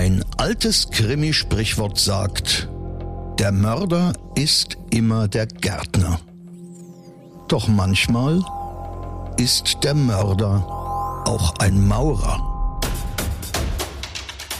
Ein altes Krimi-Sprichwort sagt, der Mörder ist immer der Gärtner. Doch manchmal ist der Mörder auch ein Maurer.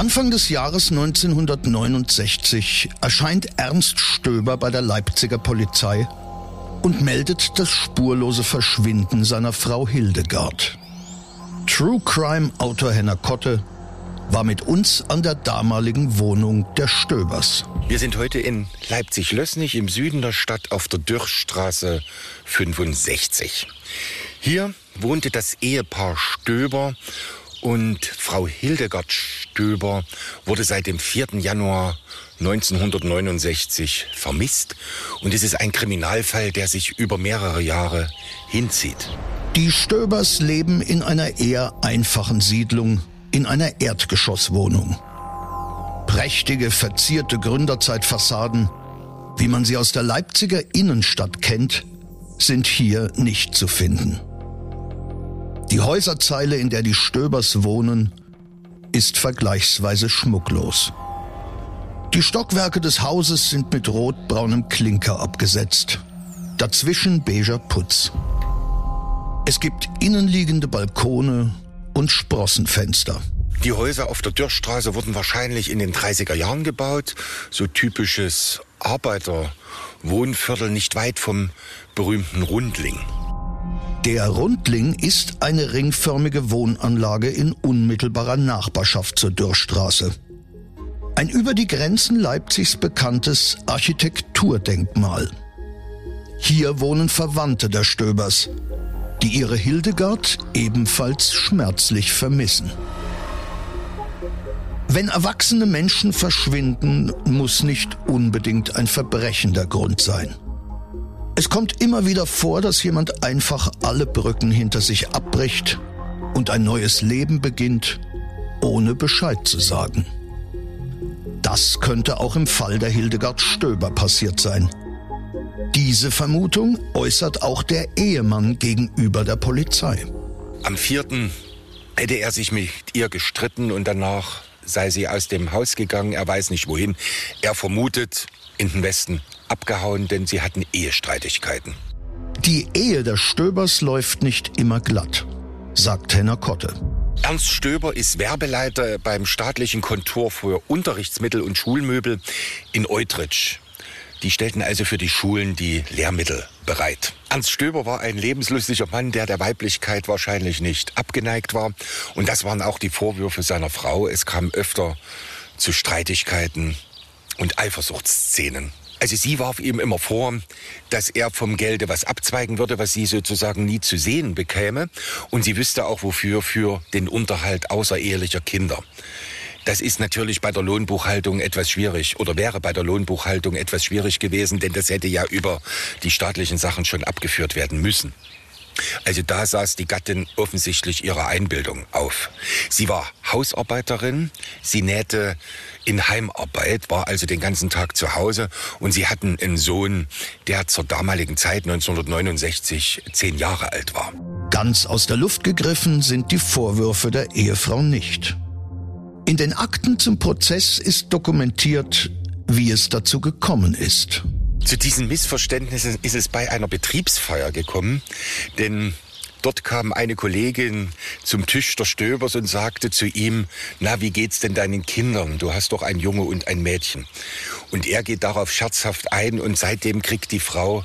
Anfang des Jahres 1969 erscheint Ernst Stöber bei der Leipziger Polizei und meldet das spurlose Verschwinden seiner Frau Hildegard. True Crime Autor Henner Kotte war mit uns an der damaligen Wohnung der Stöbers. Wir sind heute in Leipzig-Lößnig im Süden der Stadt auf der Dürrstraße 65. Hier wohnte das Ehepaar Stöber und Frau Hildegard Stöber wurde seit dem 4. Januar 1969 vermisst. Und es ist ein Kriminalfall, der sich über mehrere Jahre hinzieht. Die Stöbers leben in einer eher einfachen Siedlung, in einer Erdgeschosswohnung. Prächtige, verzierte Gründerzeitfassaden, wie man sie aus der Leipziger Innenstadt kennt, sind hier nicht zu finden. Die Häuserzeile, in der die Stöbers wohnen, ist vergleichsweise schmucklos. Die Stockwerke des Hauses sind mit rotbraunem Klinker abgesetzt. Dazwischen beiger Putz. Es gibt innenliegende Balkone und Sprossenfenster. Die Häuser auf der Dürrstraße wurden wahrscheinlich in den 30er Jahren gebaut. So typisches Arbeiterwohnviertel nicht weit vom berühmten Rundling. Der Rundling ist eine ringförmige Wohnanlage in unmittelbarer Nachbarschaft zur Dürrstraße. Ein über die Grenzen Leipzigs bekanntes Architekturdenkmal. Hier wohnen Verwandte der Stöbers, die ihre Hildegard ebenfalls schmerzlich vermissen. Wenn erwachsene Menschen verschwinden, muss nicht unbedingt ein Verbrechen der Grund sein. Es kommt immer wieder vor, dass jemand einfach alle Brücken hinter sich abbricht und ein neues Leben beginnt, ohne Bescheid zu sagen. Das könnte auch im Fall der Hildegard Stöber passiert sein. Diese Vermutung äußert auch der Ehemann gegenüber der Polizei. Am vierten hätte er sich mit ihr gestritten und danach sei sie aus dem Haus gegangen. Er weiß nicht wohin. Er vermutet in den Westen abgehauen, denn sie hatten Ehestreitigkeiten. Die Ehe der Stöbers läuft nicht immer glatt, sagt Henner Kotte. Ernst Stöber ist Werbeleiter beim staatlichen Kontor für Unterrichtsmittel und Schulmöbel in Eutrich. Die stellten also für die Schulen die Lehrmittel bereit. Ernst Stöber war ein lebenslustiger Mann, der der Weiblichkeit wahrscheinlich nicht abgeneigt war. Und das waren auch die Vorwürfe seiner Frau. Es kam öfter zu Streitigkeiten und Eifersuchtsszenen. Also sie warf ihm immer vor, dass er vom Gelde was abzweigen würde, was sie sozusagen nie zu sehen bekäme. Und sie wüsste auch wofür, für den Unterhalt außerehelicher Kinder. Das ist natürlich bei der Lohnbuchhaltung etwas schwierig oder wäre bei der Lohnbuchhaltung etwas schwierig gewesen, denn das hätte ja über die staatlichen Sachen schon abgeführt werden müssen. Also da saß die Gattin offensichtlich ihrer Einbildung auf. Sie war Hausarbeiterin, sie nähte in Heimarbeit, war also den ganzen Tag zu Hause und sie hatten einen Sohn, der zur damaligen Zeit 1969 zehn Jahre alt war. Ganz aus der Luft gegriffen sind die Vorwürfe der Ehefrau nicht. In den Akten zum Prozess ist dokumentiert, wie es dazu gekommen ist. Zu diesen Missverständnissen ist es bei einer Betriebsfeier gekommen, denn dort kam eine Kollegin zum Tisch der Stöbers und sagte zu ihm, na, wie geht's denn deinen Kindern? Du hast doch ein Junge und ein Mädchen. Und er geht darauf scherzhaft ein und seitdem kriegt die Frau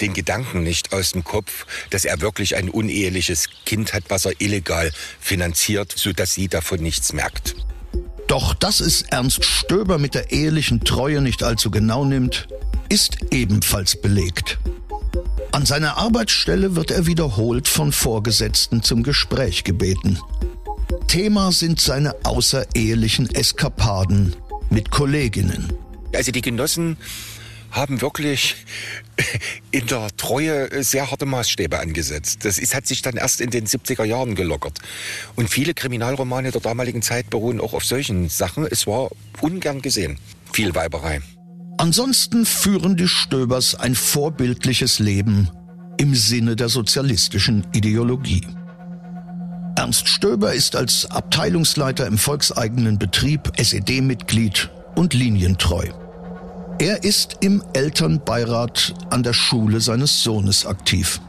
den Gedanken nicht aus dem Kopf, dass er wirklich ein uneheliches Kind hat, was er illegal finanziert, so dass sie davon nichts merkt. Doch dass es Ernst Stöber mit der ehelichen Treue nicht allzu genau nimmt, ist ebenfalls belegt. An seiner Arbeitsstelle wird er wiederholt von Vorgesetzten zum Gespräch gebeten. Thema sind seine außerehelichen Eskapaden mit Kolleginnen. Also die Genossen haben wirklich in der Treue sehr harte Maßstäbe angesetzt. Das ist, hat sich dann erst in den 70er Jahren gelockert. Und viele Kriminalromane der damaligen Zeit beruhen auch auf solchen Sachen. Es war ungern gesehen. Viel Weiberei. Ansonsten führen die Stöbers ein vorbildliches Leben im Sinne der sozialistischen Ideologie. Ernst Stöber ist als Abteilungsleiter im volkseigenen Betrieb SED-Mitglied und linientreu. Er ist im Elternbeirat an der Schule seines Sohnes aktiv.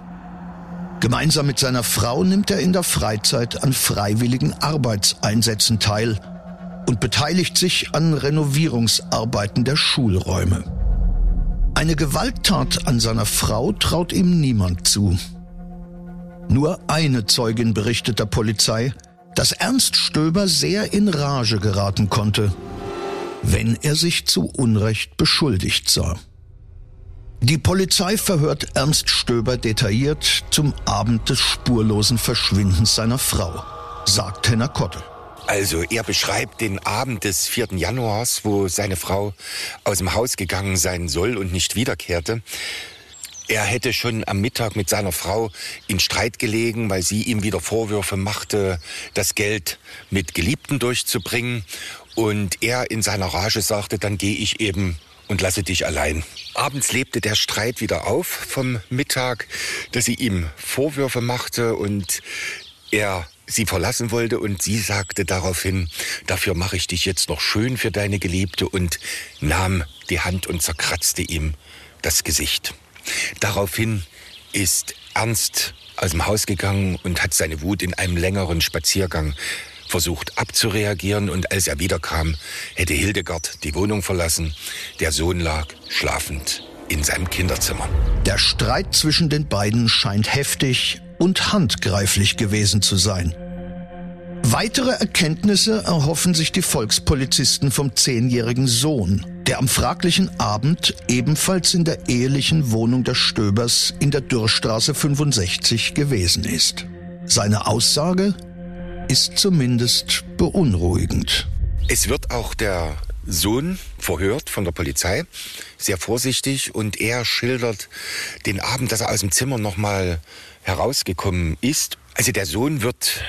Gemeinsam mit seiner Frau nimmt er in der Freizeit an freiwilligen Arbeitseinsätzen teil und beteiligt sich an Renovierungsarbeiten der Schulräume. Eine Gewalttat an seiner Frau traut ihm niemand zu. Nur eine Zeugin berichtet der Polizei, dass Ernst Stöber sehr in Rage geraten konnte, wenn er sich zu Unrecht beschuldigt sah. Die Polizei verhört Ernst Stöber detailliert zum Abend des spurlosen Verschwindens seiner Frau, sagt Henner Kotte. Also er beschreibt den Abend des 4. Januars, wo seine Frau aus dem Haus gegangen sein soll und nicht wiederkehrte. Er hätte schon am Mittag mit seiner Frau in Streit gelegen, weil sie ihm wieder Vorwürfe machte, das Geld mit Geliebten durchzubringen. Und er in seiner Rage sagte, dann gehe ich eben und lasse dich allein. Abends lebte der Streit wieder auf vom Mittag, dass sie ihm Vorwürfe machte und er sie verlassen wollte und sie sagte daraufhin, dafür mache ich dich jetzt noch schön für deine Geliebte und nahm die Hand und zerkratzte ihm das Gesicht. Daraufhin ist Ernst aus dem Haus gegangen und hat seine Wut in einem längeren Spaziergang versucht abzureagieren und als er wiederkam, hätte Hildegard die Wohnung verlassen. Der Sohn lag schlafend in seinem Kinderzimmer. Der Streit zwischen den beiden scheint heftig und handgreiflich gewesen zu sein. Weitere Erkenntnisse erhoffen sich die Volkspolizisten vom zehnjährigen Sohn, der am fraglichen Abend ebenfalls in der ehelichen Wohnung der Stöbers in der Dürrstraße 65 gewesen ist. Seine Aussage ist zumindest beunruhigend. Es wird auch der Sohn verhört von der Polizei, sehr vorsichtig, und er schildert den Abend, dass er aus dem Zimmer nochmal herausgekommen ist. Also der Sohn wird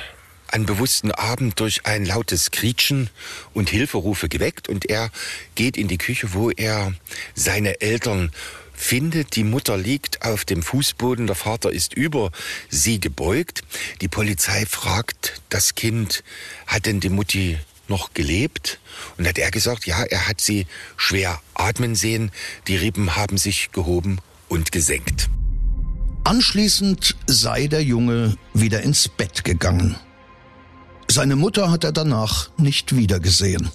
an bewussten Abend durch ein lautes Krietschen und Hilferufe geweckt und er geht in die Küche, wo er seine Eltern findet, die Mutter liegt auf dem Fußboden, der Vater ist über sie gebeugt. Die Polizei fragt das Kind, hat denn die Mutti noch gelebt? Und hat er gesagt, ja, er hat sie schwer atmen sehen, die Rippen haben sich gehoben und gesenkt. Anschließend sei der Junge wieder ins Bett gegangen. Seine Mutter hat er danach nicht wiedergesehen.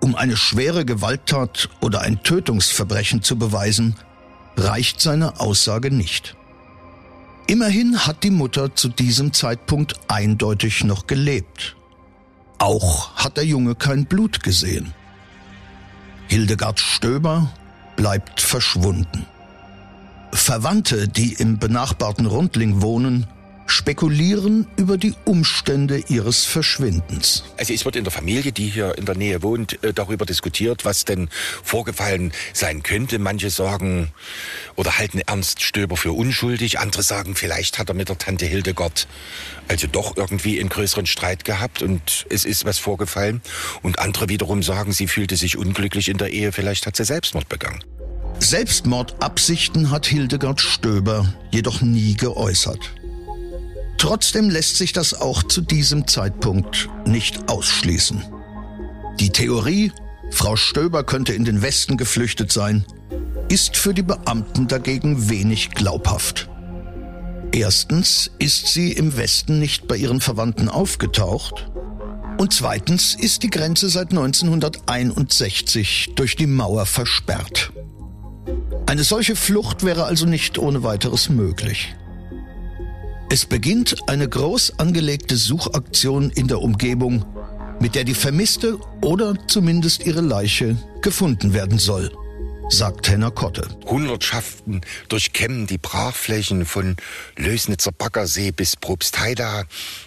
Um eine schwere Gewalttat oder ein Tötungsverbrechen zu beweisen, reicht seine Aussage nicht. Immerhin hat die Mutter zu diesem Zeitpunkt eindeutig noch gelebt. Auch hat der Junge kein Blut gesehen. Hildegard Stöber bleibt verschwunden. Verwandte, die im benachbarten Rundling wohnen, spekulieren über die Umstände ihres Verschwindens. Also es wird in der Familie, die hier in der Nähe wohnt, äh, darüber diskutiert, was denn vorgefallen sein könnte. Manche sagen oder halten Ernst Stöber für unschuldig, andere sagen, vielleicht hat er mit der Tante Hildegard also doch irgendwie einen größeren Streit gehabt und es ist was vorgefallen. Und andere wiederum sagen, sie fühlte sich unglücklich in der Ehe, vielleicht hat sie Selbstmord begangen. Selbstmordabsichten hat Hildegard Stöber jedoch nie geäußert. Trotzdem lässt sich das auch zu diesem Zeitpunkt nicht ausschließen. Die Theorie, Frau Stöber könnte in den Westen geflüchtet sein, ist für die Beamten dagegen wenig glaubhaft. Erstens ist sie im Westen nicht bei ihren Verwandten aufgetaucht und zweitens ist die Grenze seit 1961 durch die Mauer versperrt. Eine solche Flucht wäre also nicht ohne weiteres möglich. Es beginnt eine groß angelegte Suchaktion in der Umgebung, mit der die Vermisste oder zumindest ihre Leiche gefunden werden soll, sagt Henner Kotte. Hundertschaften durchkämmen die Brachflächen von Lösnitzer Baggersee bis Probstheida,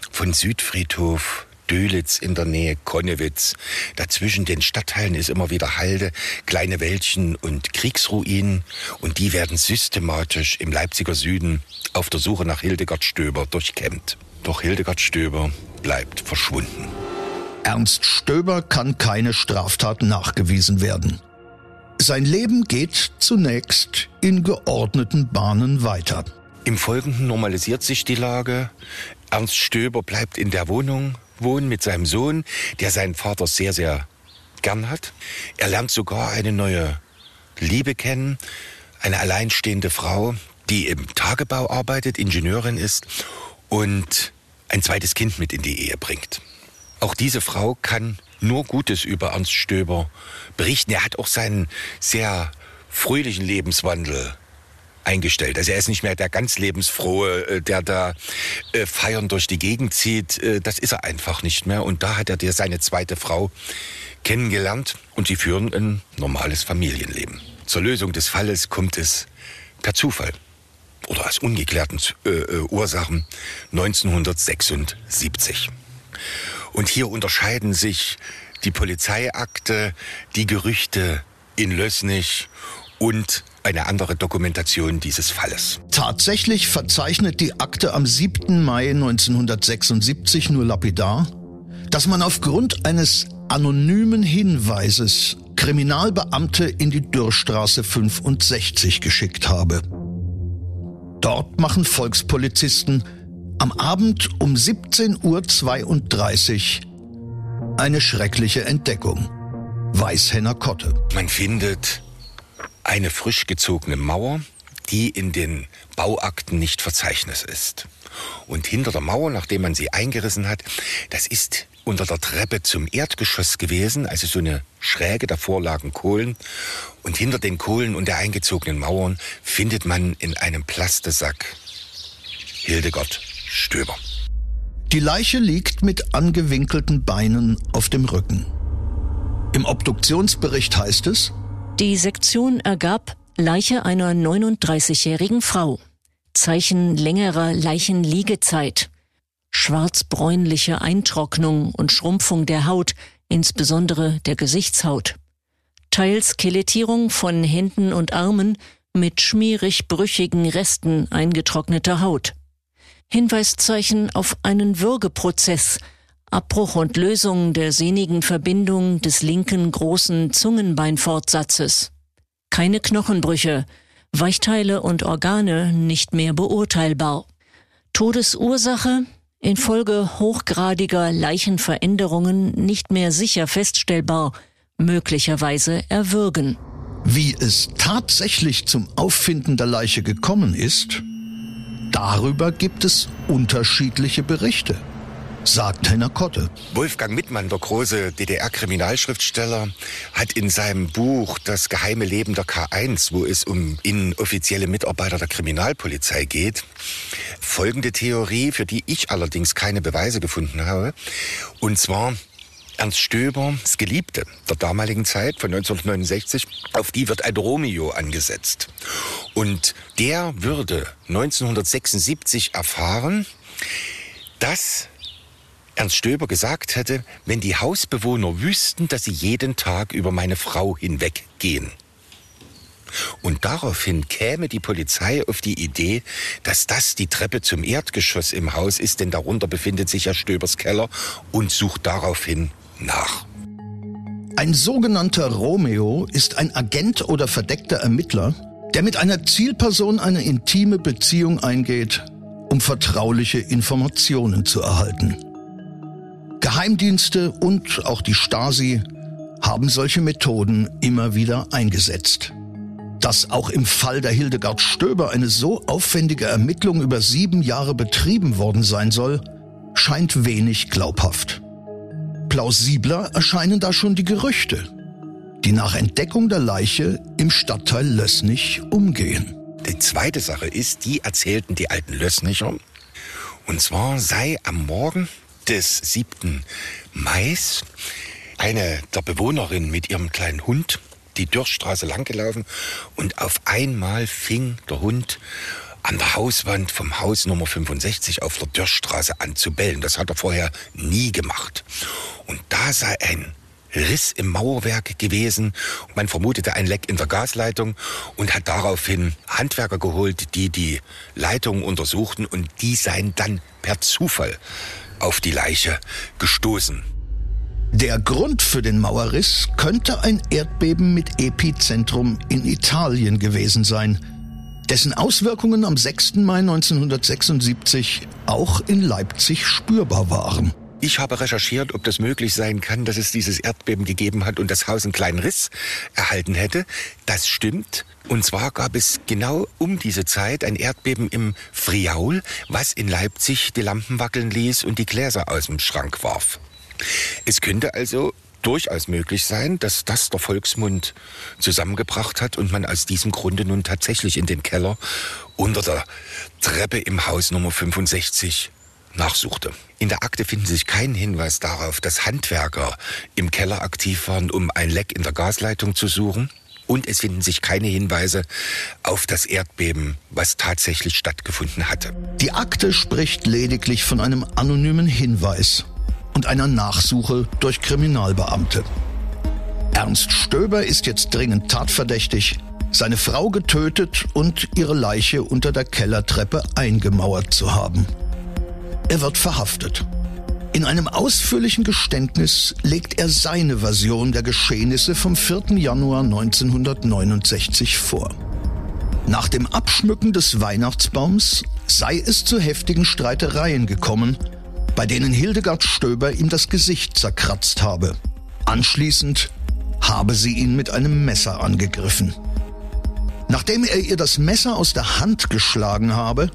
von Südfriedhof Dölitz in der Nähe, Konnewitz. Dazwischen den Stadtteilen ist immer wieder Halde, kleine Wäldchen und Kriegsruinen. Und die werden systematisch im Leipziger Süden auf der Suche nach Hildegard Stöber durchkämmt. Doch Hildegard Stöber bleibt verschwunden. Ernst Stöber kann keine Straftat nachgewiesen werden. Sein Leben geht zunächst in geordneten Bahnen weiter. Im Folgenden normalisiert sich die Lage. Ernst Stöber bleibt in der Wohnung wohnen mit seinem Sohn, der seinen Vater sehr, sehr gern hat. Er lernt sogar eine neue Liebe kennen, eine alleinstehende Frau, die im Tagebau arbeitet, Ingenieurin ist und ein zweites Kind mit in die Ehe bringt. Auch diese Frau kann nur Gutes über Ernst Stöber berichten. Er hat auch seinen sehr fröhlichen Lebenswandel eingestellt. Also er ist nicht mehr der ganz lebensfrohe, äh, der da äh, feiern durch die Gegend zieht. Äh, das ist er einfach nicht mehr. Und da hat er dir seine zweite Frau kennengelernt und sie führen ein normales Familienleben. Zur Lösung des Falles kommt es per Zufall oder aus ungeklärten äh, äh Ursachen 1976. Und hier unterscheiden sich die Polizeiakte, die Gerüchte in Lößnich und eine andere Dokumentation dieses Falles. Tatsächlich verzeichnet die Akte am 7. Mai 1976 nur lapidar, dass man aufgrund eines anonymen Hinweises Kriminalbeamte in die Dürrstraße 65 geschickt habe. Dort machen Volkspolizisten am Abend um 17.32 Uhr eine schreckliche Entdeckung. Weißhenner Kotte. Man findet eine frisch gezogene Mauer, die in den Bauakten nicht verzeichnet ist. Und hinter der Mauer, nachdem man sie eingerissen hat, das ist unter der Treppe zum Erdgeschoss gewesen, also so eine Schräge, davor lagen Kohlen. Und hinter den Kohlen und der eingezogenen Mauern findet man in einem Plastesack Hildegard Stöber. Die Leiche liegt mit angewinkelten Beinen auf dem Rücken. Im Obduktionsbericht heißt es, die Sektion ergab Leiche einer 39-jährigen Frau. Zeichen längerer Leichenliegezeit. Schwarzbräunliche Eintrocknung und Schrumpfung der Haut, insbesondere der Gesichtshaut. Teils Skelettierung von Händen und Armen mit schmierig brüchigen Resten eingetrockneter Haut. Hinweiszeichen auf einen Würgeprozess, Abbruch und Lösung der sehnigen Verbindung des linken großen Zungenbeinfortsatzes. Keine Knochenbrüche, Weichteile und Organe nicht mehr beurteilbar. Todesursache infolge hochgradiger Leichenveränderungen nicht mehr sicher feststellbar, möglicherweise erwürgen. Wie es tatsächlich zum Auffinden der Leiche gekommen ist, darüber gibt es unterschiedliche Berichte sagt Henner Kotte. Wolfgang Mittmann, der große DDR-Kriminalschriftsteller, hat in seinem Buch Das geheime Leben der K1, wo es um inoffizielle Mitarbeiter der Kriminalpolizei geht, folgende Theorie, für die ich allerdings keine Beweise gefunden habe. Und zwar, Ernst Stöber, das Geliebte der damaligen Zeit von 1969, auf die wird ein Romeo angesetzt. Und der würde 1976 erfahren, dass Ernst Stöber gesagt hätte, wenn die Hausbewohner wüssten, dass sie jeden Tag über meine Frau hinweggehen. Und daraufhin käme die Polizei auf die Idee, dass das die Treppe zum Erdgeschoss im Haus ist, denn darunter befindet sich ja Stöbers Keller und sucht daraufhin nach. Ein sogenannter Romeo ist ein Agent oder verdeckter Ermittler, der mit einer Zielperson eine intime Beziehung eingeht, um vertrauliche Informationen zu erhalten. Geheimdienste und auch die Stasi haben solche Methoden immer wieder eingesetzt. Dass auch im Fall der Hildegard Stöber eine so aufwendige Ermittlung über sieben Jahre betrieben worden sein soll, scheint wenig glaubhaft. Plausibler erscheinen da schon die Gerüchte, die nach Entdeckung der Leiche im Stadtteil Lößnich umgehen. Die zweite Sache ist, die erzählten die alten Lößnicher, und zwar sei am Morgen des 7. Mai eine der Bewohnerinnen mit ihrem kleinen Hund die Dürrstraße langgelaufen und auf einmal fing der Hund an der Hauswand vom Haus Nummer 65 auf der Dörrstraße anzubellen. Das hat er vorher nie gemacht. Und da sei ein Riss im Mauerwerk gewesen. Man vermutete ein Leck in der Gasleitung und hat daraufhin Handwerker geholt, die die Leitung untersuchten und die seien dann per Zufall auf die Leiche gestoßen. Der Grund für den Mauerriss könnte ein Erdbeben mit Epizentrum in Italien gewesen sein, dessen Auswirkungen am 6. Mai 1976 auch in Leipzig spürbar waren. Ich habe recherchiert, ob das möglich sein kann, dass es dieses Erdbeben gegeben hat und das Haus einen kleinen Riss erhalten hätte. Das stimmt. Und zwar gab es genau um diese Zeit ein Erdbeben im Friaul, was in Leipzig die Lampen wackeln ließ und die Gläser aus dem Schrank warf. Es könnte also durchaus möglich sein, dass das der Volksmund zusammengebracht hat und man aus diesem Grunde nun tatsächlich in den Keller unter der Treppe im Haus Nummer 65 nachsuchte. In der Akte finden sich kein Hinweis darauf, dass Handwerker im Keller aktiv waren, um ein Leck in der Gasleitung zu suchen. Und es finden sich keine Hinweise auf das Erdbeben, was tatsächlich stattgefunden hatte. Die Akte spricht lediglich von einem anonymen Hinweis und einer Nachsuche durch Kriminalbeamte. Ernst Stöber ist jetzt dringend tatverdächtig, seine Frau getötet und ihre Leiche unter der Kellertreppe eingemauert zu haben. Er wird verhaftet. In einem ausführlichen Geständnis legt er seine Version der Geschehnisse vom 4. Januar 1969 vor. Nach dem Abschmücken des Weihnachtsbaums sei es zu heftigen Streitereien gekommen, bei denen Hildegard Stöber ihm das Gesicht zerkratzt habe. Anschließend habe sie ihn mit einem Messer angegriffen. Nachdem er ihr das Messer aus der Hand geschlagen habe,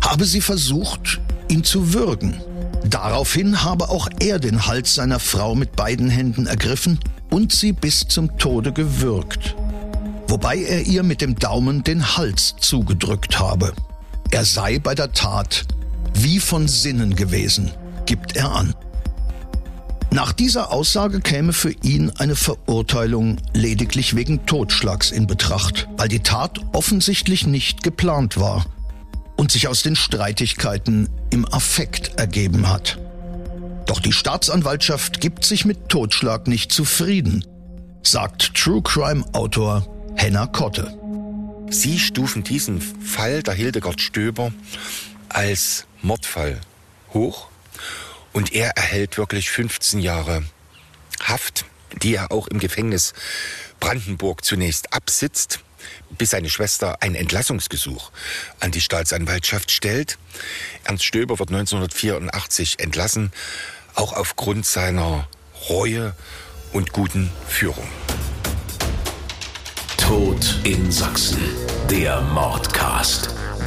habe sie versucht, ihn zu würgen. Daraufhin habe auch er den Hals seiner Frau mit beiden Händen ergriffen und sie bis zum Tode gewürgt, wobei er ihr mit dem Daumen den Hals zugedrückt habe. Er sei bei der Tat wie von Sinnen gewesen, gibt er an. Nach dieser Aussage käme für ihn eine Verurteilung lediglich wegen Totschlags in Betracht, weil die Tat offensichtlich nicht geplant war und sich aus den Streitigkeiten im Affekt ergeben hat. Doch die Staatsanwaltschaft gibt sich mit Totschlag nicht zufrieden, sagt True Crime Autor Henna Kotte. Sie stufen diesen Fall der Hildegard Stöber als Mordfall hoch und er erhält wirklich 15 Jahre Haft, die er auch im Gefängnis Brandenburg zunächst absitzt bis seine Schwester ein Entlassungsgesuch an die Staatsanwaltschaft stellt. Ernst Stöber wird 1984 entlassen, auch aufgrund seiner Reue und guten Führung. Tod in Sachsen, der Mordcast.